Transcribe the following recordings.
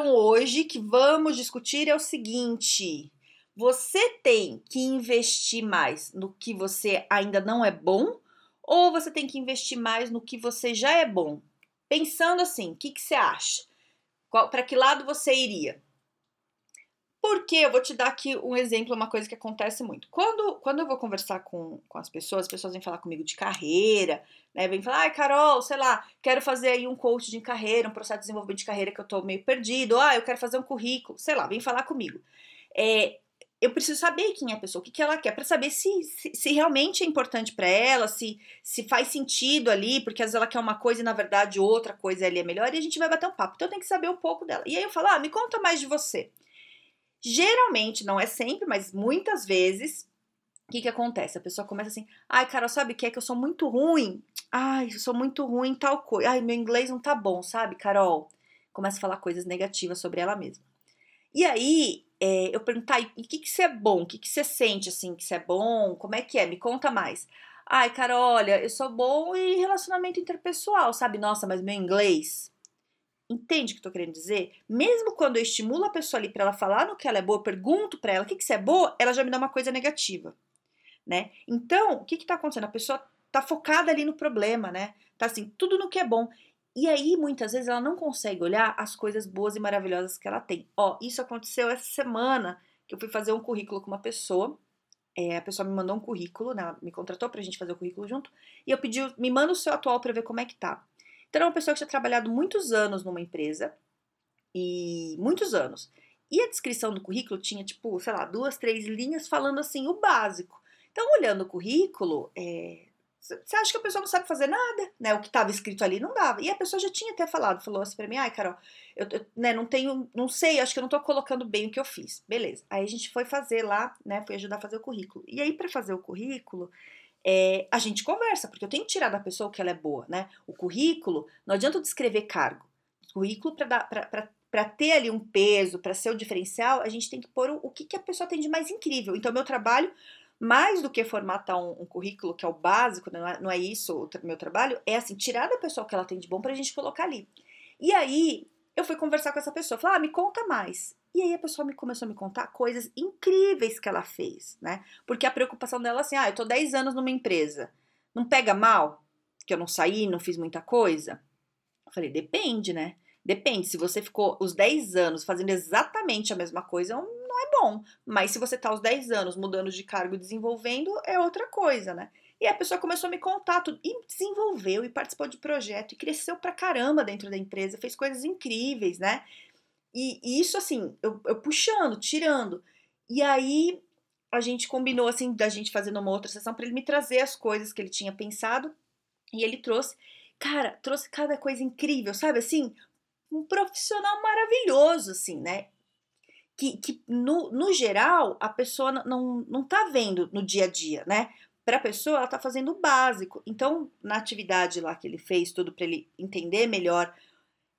Questão hoje que vamos discutir é o seguinte: você tem que investir mais no que você ainda não é bom ou você tem que investir mais no que você já é bom? Pensando assim, o que, que você acha? Para que lado você iria? Porque eu vou te dar aqui um exemplo, uma coisa que acontece muito. Quando, quando eu vou conversar com, com as pessoas, as pessoas vêm falar comigo de carreira, né? Vêm falar, ai, Carol, sei lá, quero fazer aí um coach de carreira, um processo de desenvolvimento de carreira que eu tô meio perdido, ah, eu quero fazer um currículo, sei lá, vem falar comigo. É, eu preciso saber quem é a pessoa, o que, que ela quer, para saber se, se, se, realmente é importante para ela, se, se faz sentido ali, porque às vezes ela quer uma coisa e na verdade outra coisa ali é melhor, e a gente vai bater um papo. Então eu tenho que saber um pouco dela. E aí eu falo, ah, me conta mais de você. Geralmente, não é sempre, mas muitas vezes, o que, que acontece? A pessoa começa assim, ai, Carol, sabe o que é que eu sou muito ruim? Ai, eu sou muito ruim tal coisa. Ai, meu inglês não tá bom, sabe, Carol? Começa a falar coisas negativas sobre ela mesma. E aí, é, eu perguntar, e o que, que você é bom? O que, que você sente, assim, que você é bom? Como é que é? Me conta mais. Ai, Carol, olha, eu sou bom em relacionamento interpessoal, sabe? Nossa, mas meu inglês Entende o que eu tô querendo dizer? Mesmo quando eu estimulo a pessoa ali para ela falar no que ela é boa, eu pergunto para ela o que, que você é boa, ela já me dá uma coisa negativa, né? Então, o que que tá acontecendo? A pessoa tá focada ali no problema, né? Tá assim, tudo no que é bom. E aí, muitas vezes, ela não consegue olhar as coisas boas e maravilhosas que ela tem. Ó, isso aconteceu essa semana que eu fui fazer um currículo com uma pessoa. É, a pessoa me mandou um currículo, né? me contratou pra gente fazer o currículo junto. E eu pedi, me manda o seu atual pra ver como é que tá. Então, é uma pessoa que tinha trabalhado muitos anos numa empresa, e muitos anos. E a descrição do currículo tinha, tipo, sei lá, duas, três linhas falando assim, o básico. Então, olhando o currículo, é, você acha que a pessoa não sabe fazer nada, né? O que estava escrito ali não dava. E a pessoa já tinha até falado, falou assim pra mim, ai, Carol, eu, eu né, não tenho, não sei, acho que eu não tô colocando bem o que eu fiz. Beleza. Aí a gente foi fazer lá, né? Foi ajudar a fazer o currículo. E aí, para fazer o currículo, é, a gente conversa, porque eu tenho que tirar da pessoa que ela é boa, né? O currículo, não adianta eu descrever cargo. O currículo, para ter ali um peso, para ser o diferencial, a gente tem que pôr o, o que, que a pessoa tem de mais incrível. Então, meu trabalho, mais do que formatar um, um currículo, que é o básico, não é, não é isso o meu trabalho, é assim, tirar da pessoa o que ela tem de bom para a gente colocar ali. E aí, eu fui conversar com essa pessoa, falar, ah, me conta mais. E aí a pessoa me começou a me contar coisas incríveis que ela fez, né? Porque a preocupação dela é assim, ah, eu tô 10 anos numa empresa, não pega mal que eu não saí, não fiz muita coisa? Eu falei, depende, né? Depende, se você ficou os 10 anos fazendo exatamente a mesma coisa, não é bom. Mas se você tá os 10 anos mudando de cargo e desenvolvendo, é outra coisa, né? E a pessoa começou a me contar tudo, e desenvolveu, e participou de projeto, e cresceu pra caramba dentro da empresa, fez coisas incríveis, né? E, e isso, assim, eu, eu puxando, tirando. E aí a gente combinou, assim, da gente fazendo uma outra sessão para ele me trazer as coisas que ele tinha pensado. E ele trouxe, cara, trouxe cada coisa incrível, sabe? Assim, um profissional maravilhoso, assim, né? Que, que no, no geral, a pessoa não, não tá vendo no dia a dia, né? Para a pessoa, ela tá fazendo o básico. Então, na atividade lá que ele fez, tudo para ele entender melhor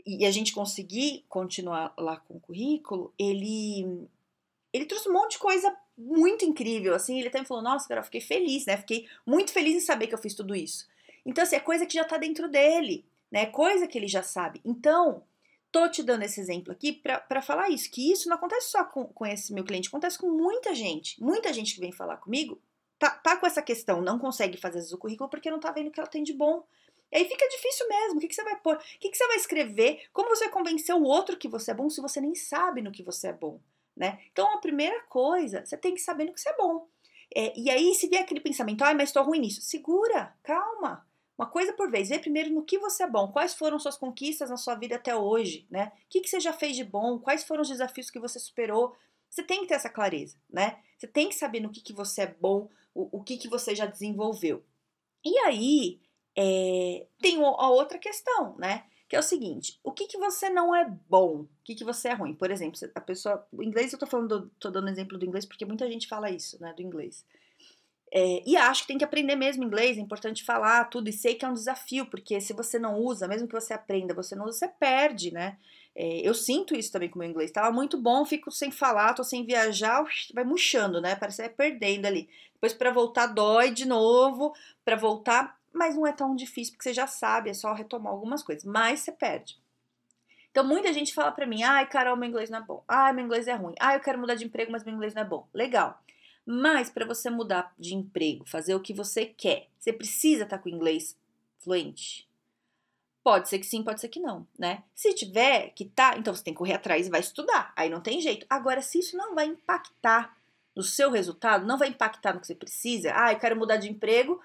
e a gente conseguir continuar lá com o currículo, ele ele trouxe um monte de coisa muito incrível, assim, ele até me falou, nossa, cara, eu fiquei feliz, né, fiquei muito feliz em saber que eu fiz tudo isso. Então, assim, é coisa que já tá dentro dele, né, coisa que ele já sabe. Então, tô te dando esse exemplo aqui para falar isso, que isso não acontece só com, com esse meu cliente, acontece com muita gente, muita gente que vem falar comigo, tá, tá com essa questão, não consegue fazer o currículo porque não tá vendo o que ela tem de bom, e aí fica difícil mesmo. O que, que você vai pôr? O que, que você vai escrever? Como você vai convencer o outro que você é bom se você nem sabe no que você é bom? Né? Então, a primeira coisa, você tem que saber no que você é bom. É, e aí, se vier aquele pensamento, ai, mas estou ruim nisso, segura, calma. Uma coisa por vez, vê primeiro no que você é bom, quais foram suas conquistas na sua vida até hoje, né? O que, que você já fez de bom, quais foram os desafios que você superou. Você tem que ter essa clareza, né? Você tem que saber no que, que você é bom, o, o que, que você já desenvolveu. E aí, é, tem a outra questão, né? que é o seguinte: o que, que você não é bom? O que, que você é ruim? Por exemplo, a pessoa. O inglês, eu tô falando, tô dando exemplo do inglês porque muita gente fala isso, né? Do inglês. É, e acho que tem que aprender mesmo inglês, é importante falar tudo, e sei que é um desafio, porque se você não usa, mesmo que você aprenda, você não usa, você perde, né? É, eu sinto isso também com o meu inglês. Tava muito bom, fico sem falar, tô sem viajar, vai murchando, né? Parece que vai perdendo ali. Depois para voltar dói de novo, para voltar, mas não é tão difícil porque você já sabe, é só retomar algumas coisas, mas você perde. Então muita gente fala para mim: "Ai, Carol, meu inglês não é bom. Ai, meu inglês é ruim. Ai, eu quero mudar de emprego, mas meu inglês não é bom". Legal. Mas para você mudar de emprego, fazer o que você quer, você precisa estar tá com o inglês fluente. Pode ser que sim, pode ser que não, né? Se tiver que tá, então você tem que correr atrás e vai estudar. Aí não tem jeito. Agora, se isso não vai impactar no seu resultado, não vai impactar no que você precisa. Ah, eu quero mudar de emprego.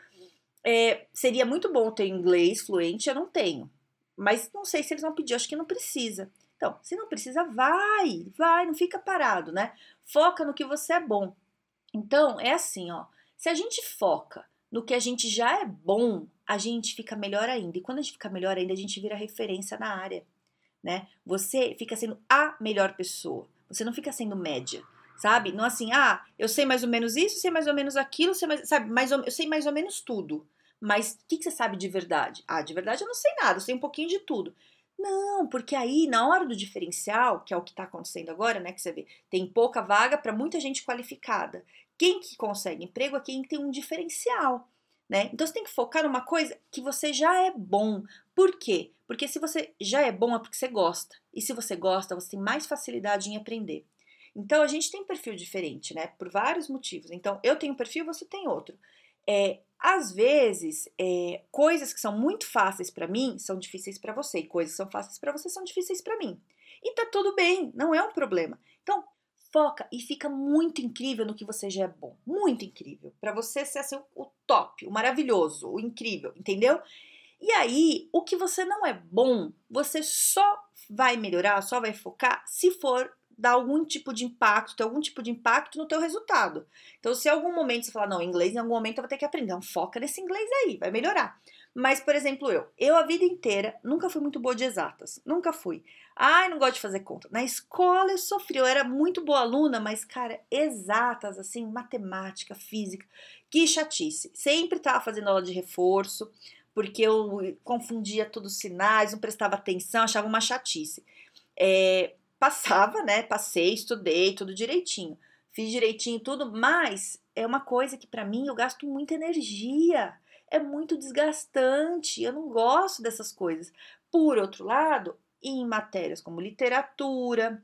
É, seria muito bom ter inglês fluente, eu não tenho. Mas não sei se eles vão pedir, acho que não precisa. Então, se não precisa, vai, vai, não fica parado, né? Foca no que você é bom. Então, é assim, ó. Se a gente foca no que a gente já é bom, a gente fica melhor ainda. E quando a gente fica melhor ainda, a gente vira referência na área, né? Você fica sendo a melhor pessoa. Você não fica sendo média, sabe? Não assim, ah, eu sei mais ou menos isso, sei mais ou menos aquilo, sei mais, sabe? Mais ou, eu sei mais ou menos tudo. Mas o que, que você sabe de verdade? Ah, de verdade eu não sei nada, eu sei um pouquinho de tudo. Não, porque aí na hora do diferencial, que é o que está acontecendo agora, né? Que você vê, tem pouca vaga para muita gente qualificada. Quem que consegue emprego é quem tem um diferencial, né? Então você tem que focar numa coisa que você já é bom. Por quê? Porque se você já é bom é porque você gosta. E se você gosta, você tem mais facilidade em aprender. Então a gente tem perfil diferente, né? Por vários motivos. Então eu tenho um perfil, você tem outro. É, às vezes, é, coisas que são muito fáceis para mim são difíceis para você, e coisas que são fáceis para você são difíceis para mim. E tá tudo bem, não é um problema. Então, foca e fica muito incrível no que você já é bom. Muito incrível. Para você ser assim, o top, o maravilhoso, o incrível, entendeu? E aí, o que você não é bom, você só vai melhorar, só vai focar se for dar algum tipo de impacto, ter algum tipo de impacto no teu resultado. Então, se em algum momento você falar, não, inglês em algum momento eu vou ter que aprender, então foca nesse inglês aí, vai melhorar. Mas, por exemplo, eu, eu a vida inteira nunca fui muito boa de exatas, nunca fui. Ai, não gosto de fazer conta. Na escola eu sofri, eu era muito boa aluna, mas, cara, exatas, assim, matemática, física, que chatice. Sempre tava fazendo aula de reforço, porque eu confundia todos os sinais, não prestava atenção, achava uma chatice. É, passava, né? Passei, estudei, tudo direitinho. Fiz direitinho tudo, mas é uma coisa que para mim eu gasto muita energia. É muito desgastante. Eu não gosto dessas coisas. Por outro lado, em matérias como literatura,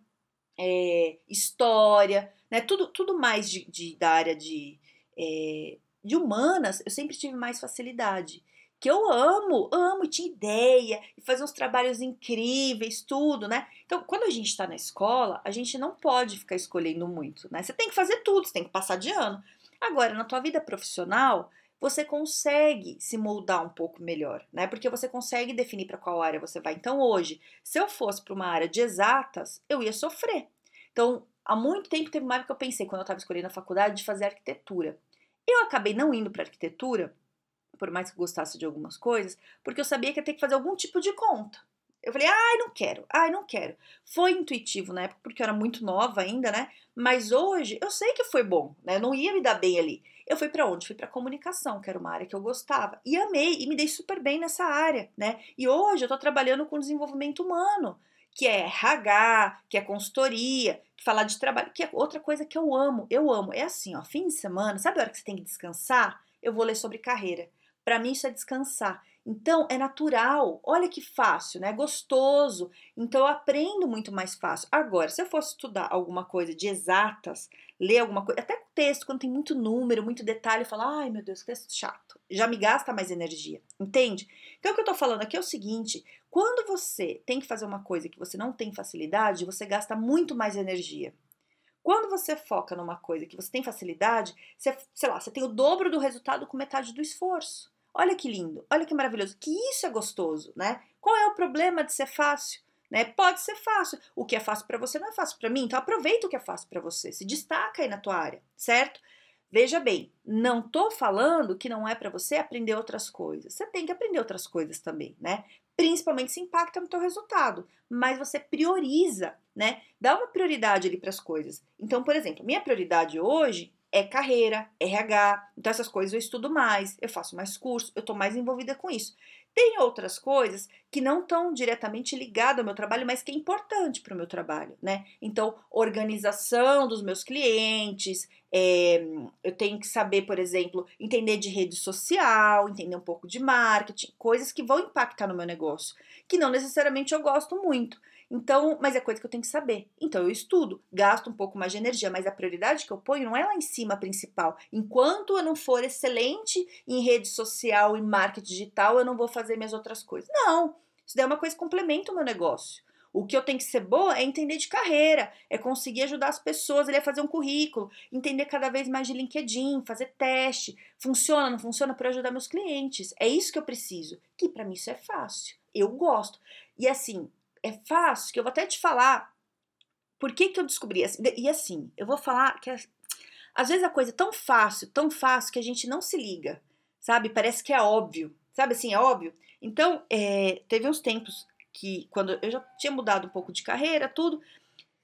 é, história, né, tudo, tudo mais de, de da área de, é, de humanas, eu sempre tive mais facilidade. Que eu amo, amo, tinha ideia, e fazer uns trabalhos incríveis, tudo, né? Então, quando a gente está na escola, a gente não pode ficar escolhendo muito, né? Você tem que fazer tudo, você tem que passar de ano. Agora, na tua vida profissional, você consegue se moldar um pouco melhor, né? Porque você consegue definir para qual área você vai. Então, hoje, se eu fosse para uma área de exatas, eu ia sofrer. Então, há muito tempo teve uma época que eu pensei, quando eu estava escolhendo a faculdade, de fazer arquitetura. Eu acabei não indo para arquitetura, por mais que gostasse de algumas coisas, porque eu sabia que ia ter que fazer algum tipo de conta. Eu falei, ai, não quero, ai, não quero. Foi intuitivo na época, porque eu era muito nova ainda, né? Mas hoje eu sei que foi bom, né? Eu não ia me dar bem ali. Eu fui para onde? Fui para comunicação, que era uma área que eu gostava. E amei, e me dei super bem nessa área, né? E hoje eu estou trabalhando com desenvolvimento humano, que é RH, que é consultoria, que falar de trabalho, que é outra coisa que eu amo. Eu amo. É assim, ó, fim de semana, sabe a hora que você tem que descansar? Eu vou ler sobre carreira. Para mim isso é descansar. Então é natural, olha que fácil, né? Gostoso. Então eu aprendo muito mais fácil. Agora, se eu fosse estudar alguma coisa de exatas, ler alguma coisa, até texto, quando tem muito número, muito detalhe, eu falo, ai meu Deus, texto chato. Já me gasta mais energia, entende? Então o que eu tô falando aqui é o seguinte: quando você tem que fazer uma coisa que você não tem facilidade, você gasta muito mais energia. Quando você foca numa coisa que você tem facilidade, você, sei lá, você tem o dobro do resultado com metade do esforço. Olha que lindo, olha que maravilhoso, que isso é gostoso, né? Qual é o problema de ser fácil? Né? Pode ser fácil. O que é fácil para você não é fácil para mim, então aproveita o que é fácil para você, se destaca aí na tua área, certo? Veja bem, não tô falando que não é para você aprender outras coisas. Você tem que aprender outras coisas também, né? principalmente se impacta no teu resultado, mas você prioriza, né? Dá uma prioridade ali para as coisas. Então, por exemplo, minha prioridade hoje é carreira, RH, então essas coisas eu estudo mais, eu faço mais curso, eu estou mais envolvida com isso. Tem outras coisas que não estão diretamente ligadas ao meu trabalho, mas que é importante para o meu trabalho, né? Então, organização dos meus clientes, é, eu tenho que saber, por exemplo, entender de rede social, entender um pouco de marketing, coisas que vão impactar no meu negócio, que não necessariamente eu gosto muito. Então, mas é coisa que eu tenho que saber. Então eu estudo, gasto um pouco mais de energia, mas a prioridade que eu ponho não é lá em cima a principal. Enquanto eu não for excelente em rede social e marketing digital, eu não vou fazer minhas outras coisas. Não, isso daí é uma coisa que complementa o meu negócio. O que eu tenho que ser boa é entender de carreira, é conseguir ajudar as pessoas ele a fazer um currículo, entender cada vez mais de LinkedIn, fazer teste, funciona, não funciona para ajudar meus clientes. É isso que eu preciso. Que para mim isso é fácil. Eu gosto. E assim, é fácil, que eu vou até te falar por que, que eu descobri. E assim, eu vou falar que às vezes a coisa é tão fácil, tão fácil que a gente não se liga, sabe? Parece que é óbvio, sabe assim, é óbvio. Então, é, teve uns tempos que, quando eu já tinha mudado um pouco de carreira, tudo,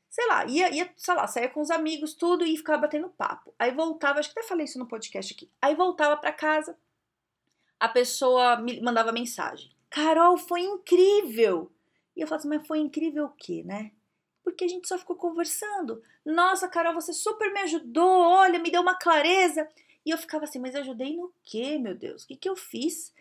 sei lá, ia, ia sei lá, saía com os amigos, tudo, e ficava batendo papo. Aí voltava, acho que até falei isso no podcast aqui. Aí voltava para casa, a pessoa me mandava mensagem. Carol, foi incrível! E eu falo assim, mas foi incrível o quê, né? Porque a gente só ficou conversando. Nossa, Carol, você super me ajudou, olha, me deu uma clareza. E eu ficava assim, mas eu ajudei no quê, meu Deus? O que, que eu fiz?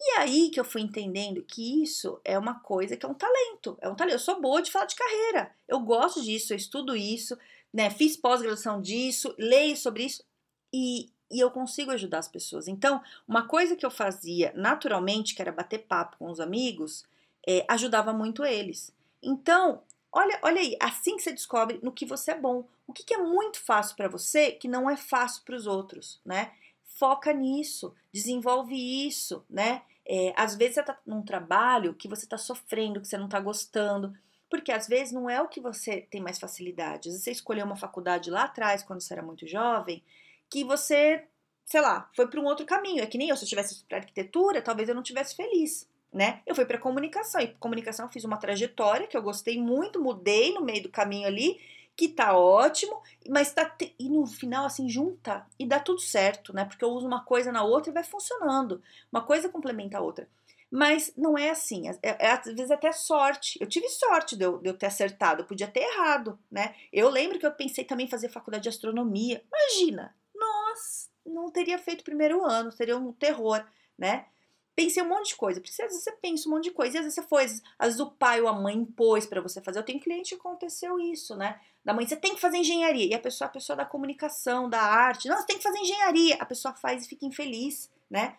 E aí que eu fui entendendo que isso é uma coisa que é um talento. É um talento. Eu sou boa de falar de carreira. Eu gosto disso, eu estudo isso, né? Fiz pós-graduação disso, leio sobre isso e, e eu consigo ajudar as pessoas. Então, uma coisa que eu fazia naturalmente, que era bater papo com os amigos, é, ajudava muito eles. Então, olha, olha aí, assim que você descobre no que você é bom. O que, que é muito fácil para você que não é fácil para os outros, né? Foca nisso, desenvolve isso, né? É, às vezes você está num trabalho que você está sofrendo, que você não está gostando, porque às vezes não é o que você tem mais facilidade. Às vezes você escolheu uma faculdade lá atrás, quando você era muito jovem, que você, sei lá, foi para um outro caminho. É que nem eu, se eu tivesse para arquitetura, talvez eu não tivesse feliz né? Eu fui para comunicação e comunicação eu fiz uma trajetória que eu gostei muito, mudei no meio do caminho ali, que tá ótimo, mas tá te... e no final assim junta e dá tudo certo, né? Porque eu uso uma coisa na outra e vai funcionando. Uma coisa complementa a outra. Mas não é assim, é, é, às vezes até sorte. Eu tive sorte de eu, de eu ter acertado, eu podia ter errado, né? Eu lembro que eu pensei também em fazer faculdade de astronomia. Imagina, nossa, não teria feito primeiro ano, seria um terror, né? Pensei um monte de coisa. Porque às vezes você pensa um monte de coisa, e às vezes você foi, às vezes o pai ou a mãe impôs para você fazer. Eu tenho cliente que aconteceu isso, né? Da mãe, você tem que fazer engenharia. E a pessoa, a pessoa da comunicação, da arte, não, você tem que fazer engenharia. A pessoa faz e fica infeliz, né?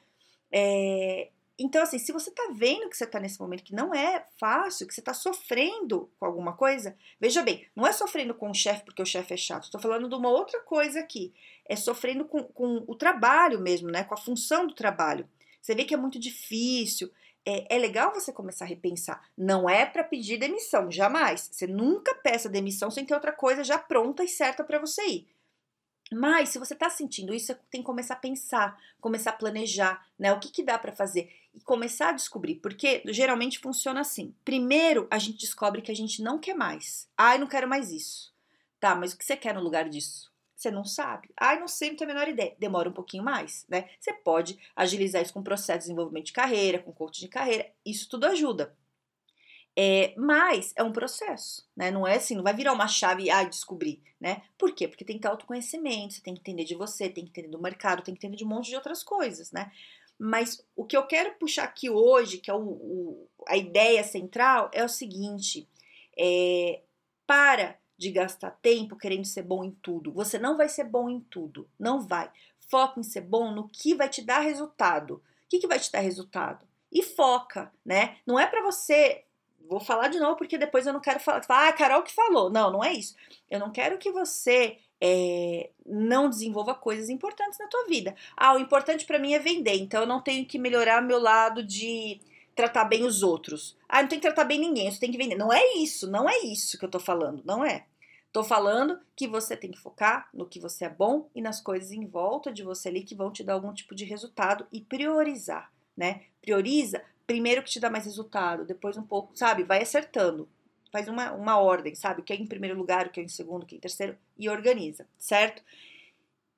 É, então, assim, se você tá vendo que você tá nesse momento que não é fácil, que você tá sofrendo com alguma coisa, veja bem, não é sofrendo com o chefe porque o chefe é chato, estou falando de uma outra coisa aqui. É sofrendo com, com o trabalho mesmo, né? Com a função do trabalho. Você vê que é muito difícil. É, é legal você começar a repensar. Não é para pedir demissão, jamais. Você nunca peça demissão sem ter outra coisa já pronta e certa para você ir. Mas se você está sentindo isso, você tem que começar a pensar, começar a planejar, né? O que, que dá para fazer e começar a descobrir, porque geralmente funciona assim. Primeiro, a gente descobre que a gente não quer mais. Ai, não quero mais isso. Tá, mas o que você quer no lugar disso? Você não sabe? Ai, não sei, não tenho a menor ideia. Demora um pouquinho mais, né? Você pode agilizar isso com processo de desenvolvimento de carreira, com coach de carreira. Isso tudo ajuda. É, mas é um processo, né? Não é assim, não vai virar uma chave e ah, descobrir, né? Por quê? Porque tem que ter autoconhecimento, você tem que entender de você, tem que entender do mercado, tem que entender de um monte de outras coisas, né? Mas o que eu quero puxar aqui hoje, que é o, o a ideia central, é o seguinte: é, para de gastar tempo querendo ser bom em tudo. Você não vai ser bom em tudo, não vai. Foca em ser bom no que vai te dar resultado. O que, que vai te dar resultado? E foca, né? Não é para você. Vou falar de novo porque depois eu não quero falar. Ah, a Carol que falou. Não, não é isso. Eu não quero que você é, não desenvolva coisas importantes na tua vida. Ah, o importante para mim é vender, então eu não tenho que melhorar meu lado de tratar bem os outros. Ah, não tem que tratar bem ninguém, você tem que vender. Não é isso, não é isso que eu tô falando, não é. Tô falando que você tem que focar no que você é bom e nas coisas em volta de você ali que vão te dar algum tipo de resultado e priorizar, né? Prioriza primeiro que te dá mais resultado, depois um pouco, sabe? Vai acertando. Faz uma, uma ordem, sabe? O que é em primeiro lugar, o que é em segundo, o que é em terceiro, e organiza, certo?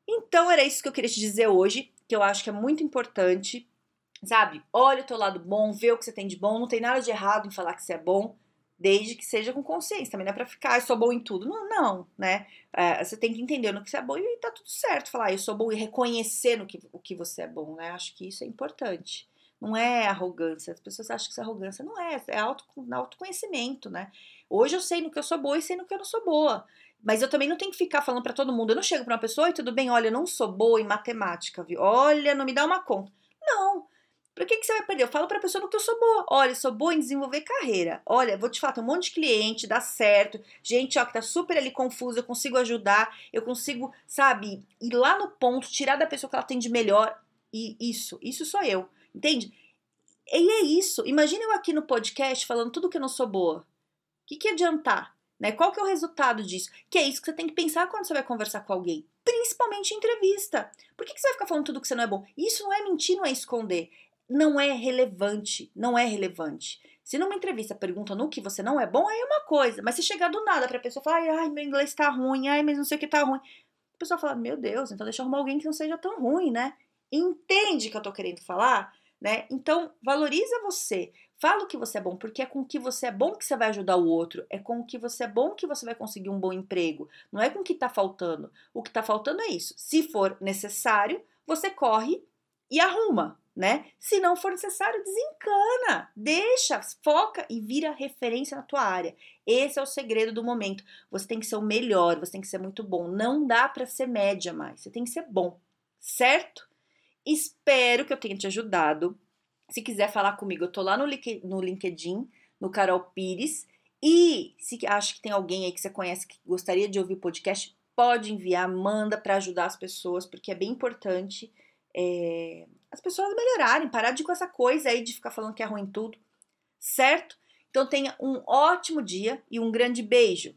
Então era isso que eu queria te dizer hoje, que eu acho que é muito importante, sabe? Olha o teu lado bom, vê o que você tem de bom, não tem nada de errado em falar que você é bom, desde que seja com consciência. Também não é pra ficar, eu sou bom em tudo. Não, não né? É, você tem que entender no que você é bom e tá tudo certo. Falar, eu sou bom e reconhecer no que, o que você é bom, né? Acho que isso é importante. Não é arrogância. As pessoas acham que isso é arrogância. Não é, é auto, autoconhecimento, né? Hoje eu sei no que eu sou boa e sei no que eu não sou boa. Mas eu também não tenho que ficar falando para todo mundo. Eu não chego para uma pessoa e tudo bem, olha, eu não sou boa em matemática, viu? Olha, não me dá uma conta. Não. Pra que, que você vai perder? Eu falo pra pessoa no que eu sou boa. Olha, eu sou boa em desenvolver carreira. Olha, vou te falar, tem um monte de cliente, dá certo. Gente, ó, que tá super ali confusa, eu consigo ajudar, eu consigo, sabe, ir lá no ponto, tirar da pessoa que ela tem de melhor. E isso, isso sou eu. Entende? E é isso. Imagina eu aqui no podcast falando tudo que eu não sou boa. O que, que adiantar? Né? Qual que é o resultado disso? Que é isso que você tem que pensar quando você vai conversar com alguém. Principalmente em entrevista. Por que, que você vai ficar falando tudo que você não é bom? Isso não é mentir, não é esconder não é relevante, não é relevante. Se numa entrevista perguntam no que você não é bom, aí é uma coisa, mas se chegar do nada pra pessoa falar, ai, meu inglês tá ruim, ai, mas não sei o que tá ruim, a pessoa fala, meu Deus, então deixa eu arrumar alguém que não seja tão ruim, né? Entende que eu tô querendo falar, né? Então, valoriza você. Fala o que você é bom, porque é com o que você é bom que você vai ajudar o outro. É com o que você é bom que você vai conseguir um bom emprego. Não é com o que tá faltando. O que tá faltando é isso. Se for necessário, você corre e arruma, né? Se não for necessário, desencana, deixa, foca e vira referência na tua área. Esse é o segredo do momento. Você tem que ser o melhor, você tem que ser muito bom. Não dá para ser média mais. Você tem que ser bom, certo? Espero que eu tenha te ajudado. Se quiser falar comigo, eu tô lá no LinkedIn, no Carol Pires. E se acha que tem alguém aí que você conhece que gostaria de ouvir podcast, pode enviar, manda para ajudar as pessoas, porque é bem importante é, as pessoas melhorarem, parar de com essa coisa aí de ficar falando que é ruim tudo, certo? Então tenha um ótimo dia e um grande beijo.